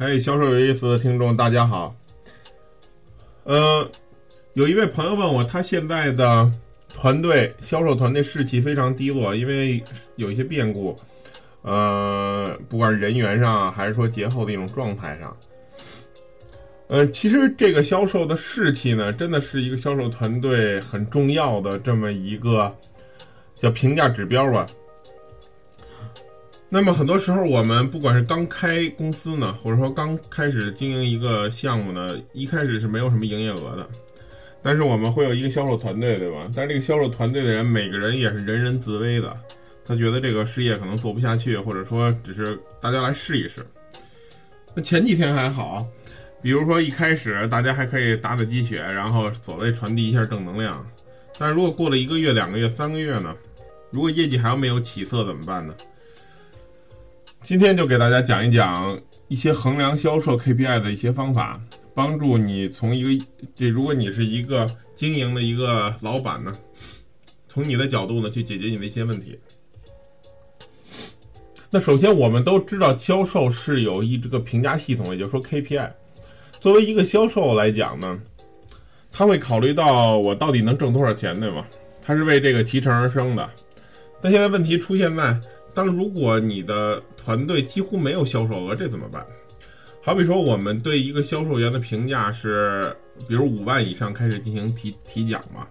嘿，销售有意思的听众，大家好。呃，有一位朋友问我，他现在的团队销售团队士气非常低落，因为有一些变故。呃，不管人员上，还是说节后的一种状态上。呃，其实这个销售的士气呢，真的是一个销售团队很重要的这么一个叫评价指标吧。那么很多时候，我们不管是刚开公司呢，或者说刚开始经营一个项目呢，一开始是没有什么营业额的，但是我们会有一个销售团队，对吧？但是这个销售团队的人，每个人也是人人自危的，他觉得这个事业可能做不下去，或者说只是大家来试一试。那前几天还好，比如说一开始大家还可以打打鸡血，然后所谓传递一下正能量，但如果过了一个月、两个月、三个月呢？如果业绩还没有起色怎么办呢？今天就给大家讲一讲一些衡量销售 KPI 的一些方法，帮助你从一个这，如果你是一个经营的一个老板呢，从你的角度呢去解决你的一些问题。那首先我们都知道，销售是有一这个评价系统，也就是说 KPI。作为一个销售来讲呢，他会考虑到我到底能挣多少钱，对吗？他是为这个提成而生的。但现在问题出现在。当如果你的团队几乎没有销售额，这怎么办？好比说，我们对一个销售员的评价是，比如五万以上开始进行提提奖嘛。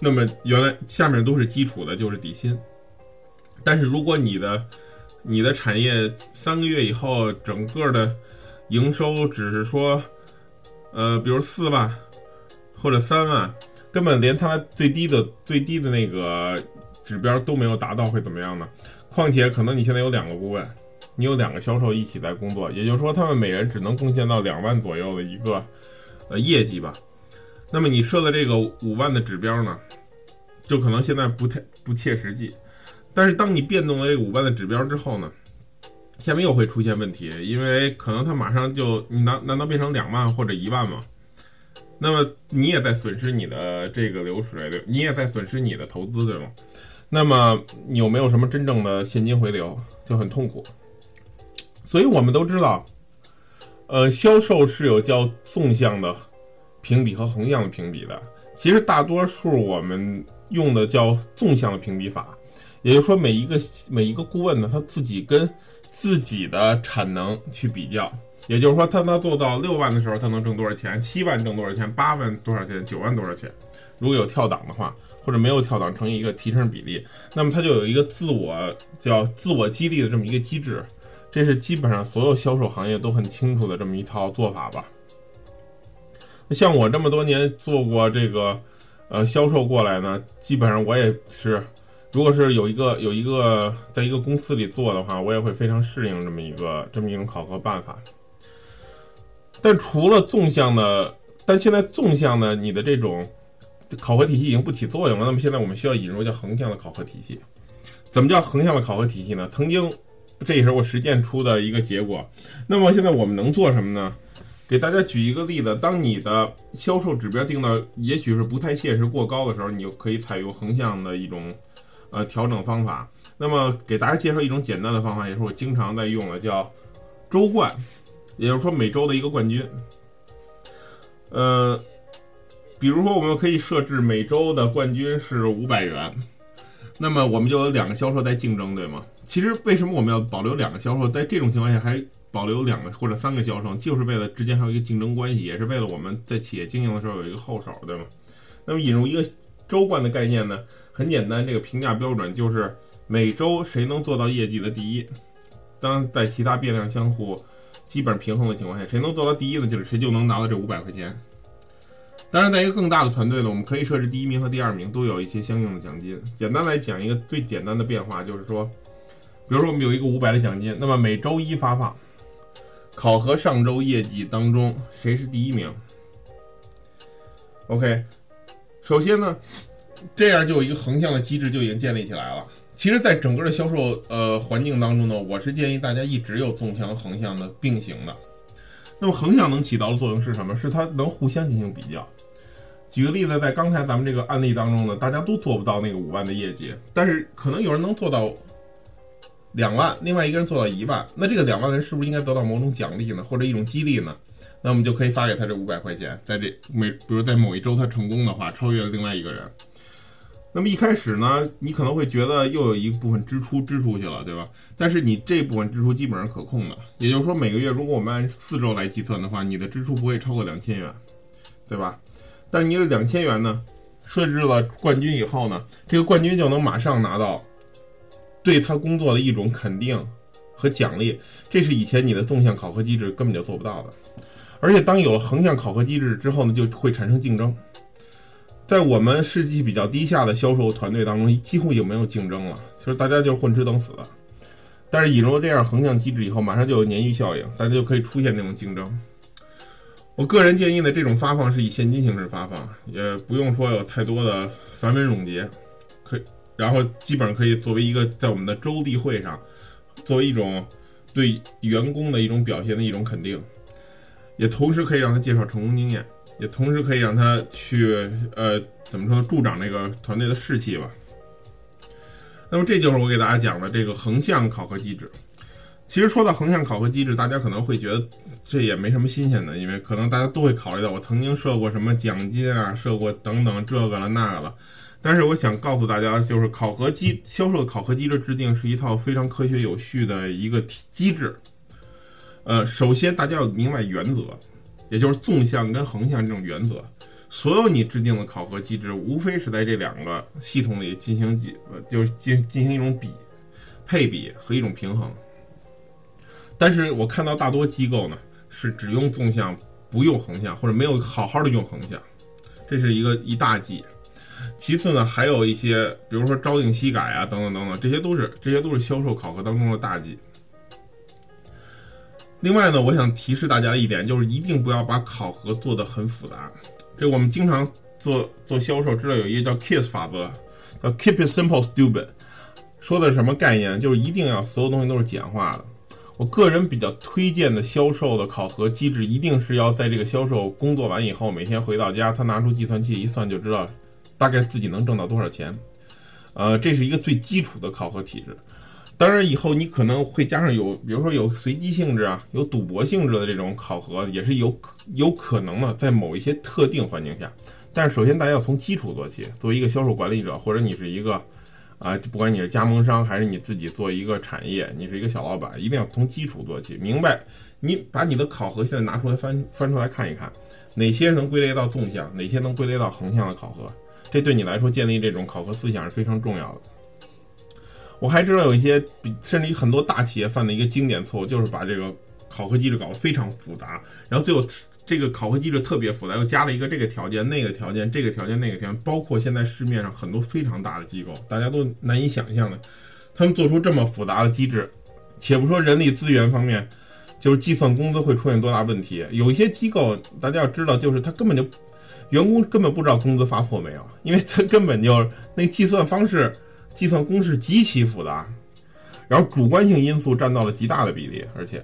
那么原来下面都是基础的，就是底薪。但是如果你的你的产业三个月以后整个的营收只是说，呃，比如四万或者三万，根本连他最低的最低的那个。指标都没有达到会怎么样呢？况且可能你现在有两个顾问，你有两个销售一起在工作，也就是说他们每人只能贡献到两万左右的一个呃业绩吧。那么你设的这个五万的指标呢，就可能现在不太不切实际。但是当你变动了这个五万的指标之后呢，下面又会出现问题，因为可能它马上就你难难道变成两万或者一万吗？那么你也在损失你的这个流水，对，你也在损失你的投资，对吗？那么有没有什么真正的现金回流就很痛苦，所以我们都知道，呃，销售是有叫纵向的评比和横向的评比的。其实大多数我们用的叫纵向的评比法，也就是说每一个每一个顾问呢，他自己跟自己的产能去比较，也就是说，他他做到六万的时候，他能挣多少钱？七万挣多少钱？八万多少钱？九万多少钱？如果有跳档的话。或者没有跳档成一个提成比例，那么他就有一个自我叫自我激励的这么一个机制，这是基本上所有销售行业都很清楚的这么一套做法吧。像我这么多年做过这个呃销售过来呢，基本上我也是，如果是有一个有一个在一个公司里做的话，我也会非常适应这么一个这么一种考核办法。但除了纵向的，但现在纵向的你的这种。考核体系已经不起作用了，那么现在我们需要引入叫横向的考核体系。怎么叫横向的考核体系呢？曾经，这也是我实践出的一个结果。那么现在我们能做什么呢？给大家举一个例子：当你的销售指标定到也许是不太现实、过高的时候，你就可以采用横向的一种呃调整方法。那么给大家介绍一种简单的方法，也是我经常在用的，叫周冠，也就是说每周的一个冠军。呃。比如说，我们可以设置每周的冠军是五百元，那么我们就有两个销售在竞争，对吗？其实为什么我们要保留两个销售？在这种情况下还保留两个或者三个销售，就是为了之间还有一个竞争关系，也是为了我们在企业经营的时候有一个后手，对吗？那么引入一个周冠的概念呢，很简单，这个评价标准就是每周谁能做到业绩的第一。当在其他变量相互基本平衡的情况下，谁能做到第一呢？就是谁就能拿到这五百块钱。当然，在一个更大的团队呢，我们可以设置第一名和第二名都有一些相应的奖金。简单来讲，一个最简单的变化就是说，比如说我们有一个五百的奖金，那么每周一发放，考核上周业绩当中谁是第一名。OK，首先呢，这样就有一个横向的机制就已经建立起来了。其实，在整个的销售呃环境当中呢，我是建议大家一直有纵向横向的并行的。那么横向能起到的作用是什么？是它能互相进行比较。举个例子，在刚才咱们这个案例当中呢，大家都做不到那个五万的业绩，但是可能有人能做到两万，另外一个人做到一万，那这个两万的人是不是应该得到某种奖励呢，或者一种激励呢？那我们就可以发给他这五百块钱，在这每比如在某一周他成功的话，超越了另外一个人。那么一开始呢，你可能会觉得又有一部分支出支出去了，对吧？但是你这部分支出基本上可控的，也就是说每个月如果我们按四周来计算的话，你的支出不会超过两千元，对吧？但你这两千元呢，设置了冠军以后呢，这个冠军就能马上拿到对他工作的一种肯定和奖励，这是以前你的纵向考核机制根本就做不到的。而且当有了横向考核机制之后呢，就会产生竞争。在我们士气比较低下的销售团队当中，几乎就没有竞争了，就是大家就是混吃等死。但是引入这样横向机制以后，马上就有鲶鱼效应，大家就可以出现这种竞争。我个人建议呢，这种发放是以现金形式发放，也不用说有太多的繁文缛节，可以然后基本上可以作为一个在我们的周例会上，作为一种对员工的一种表现的一种肯定，也同时可以让他介绍成功经验。也同时可以让他去，呃，怎么说，助长这个团队的士气吧。那么这就是我给大家讲的这个横向考核机制。其实说到横向考核机制，大家可能会觉得这也没什么新鲜的，因为可能大家都会考虑到我曾经设过什么奖金啊，设过等等这个了那个了。但是我想告诉大家，就是考核机销售考核机制制定是一套非常科学有序的一个机制。呃，首先大家要明白原则。也就是纵向跟横向这种原则，所有你制定的考核机制，无非是在这两个系统里进行几，就是进进行一种比配比和一种平衡。但是我看到大多机构呢，是只用纵向不用横向，或者没有好好的用横向，这是一个一大忌。其次呢，还有一些，比如说朝令夕改啊，等等等等，这些都是这些都是销售考核当中的大忌。另外呢，我想提示大家一点，就是一定不要把考核做得很复杂。这我们经常做做销售，知道有一个叫 KISS 法则，叫 Keep it simple, stupid。说的是什么概念？就是一定要所有东西都是简化的。我个人比较推荐的销售的考核机制，一定是要在这个销售工作完以后，每天回到家，他拿出计算器一算，就知道大概自己能挣到多少钱。呃，这是一个最基础的考核体制。当然，以后你可能会加上有，比如说有随机性质啊，有赌博性质的这种考核，也是有有可能的，在某一些特定环境下。但是，首先大家要从基础做起。作为一个销售管理者，或者你是一个啊，不管你是加盟商还是你自己做一个产业，你是一个小老板，一定要从基础做起。明白？你把你的考核现在拿出来翻翻出来看一看，哪些能归类到纵向，哪些能归类到横向的考核，这对你来说建立这种考核思想是非常重要的。我还知道有一些比，甚至于很多大企业犯的一个经典错误，就是把这个考核机制搞得非常复杂，然后最后这个考核机制特别复杂，又加了一个这个条件、那个条件、这个条件、那个条件，包括现在市面上很多非常大的机构，大家都难以想象的，他们做出这么复杂的机制，且不说人力资源方面，就是计算工资会出现多大问题。有一些机构，大家要知道，就是他根本就员工根本不知道工资发错没有，因为他根本就那计算方式。计算公式极其复杂，然后主观性因素占到了极大的比例，而且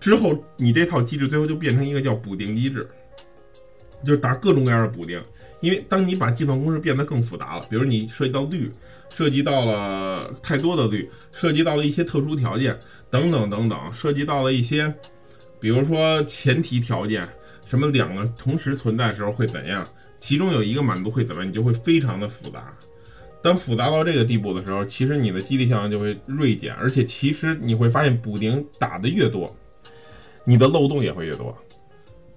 之后你这套机制最后就变成一个叫补丁机制，就是打各种各样的补丁。因为当你把计算公式变得更复杂了，比如你涉及到率，涉及到了太多的率，涉及到了一些特殊条件等等等等，涉及到了一些，比如说前提条件，什么两个同时存在的时候会怎样，其中有一个满足会怎么样，你就会非常的复杂。当复杂到这个地步的时候，其实你的激励效应就会锐减，而且其实你会发现补丁打的越多，你的漏洞也会越多。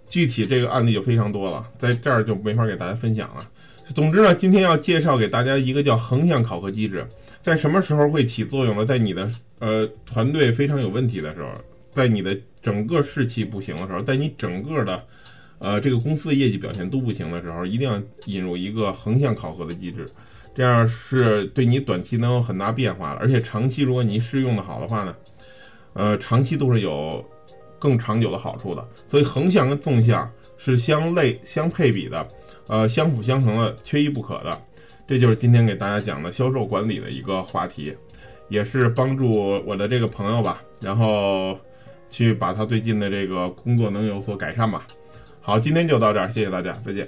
具体这个案例就非常多了，在这儿就没法给大家分享了。总之呢，今天要介绍给大家一个叫横向考核机制，在什么时候会起作用呢？在你的呃团队非常有问题的时候，在你的整个士气不行的时候，在你整个的呃这个公司的业绩表现都不行的时候，一定要引入一个横向考核的机制。这样是对你短期能有很大变化的，而且长期如果你试用的好的话呢，呃，长期都是有更长久的好处的。所以横向跟纵向是相类相配比的，呃，相辅相成的，缺一不可的。这就是今天给大家讲的销售管理的一个话题，也是帮助我的这个朋友吧，然后去把他最近的这个工作能有所改善吧。好，今天就到这儿，谢谢大家，再见。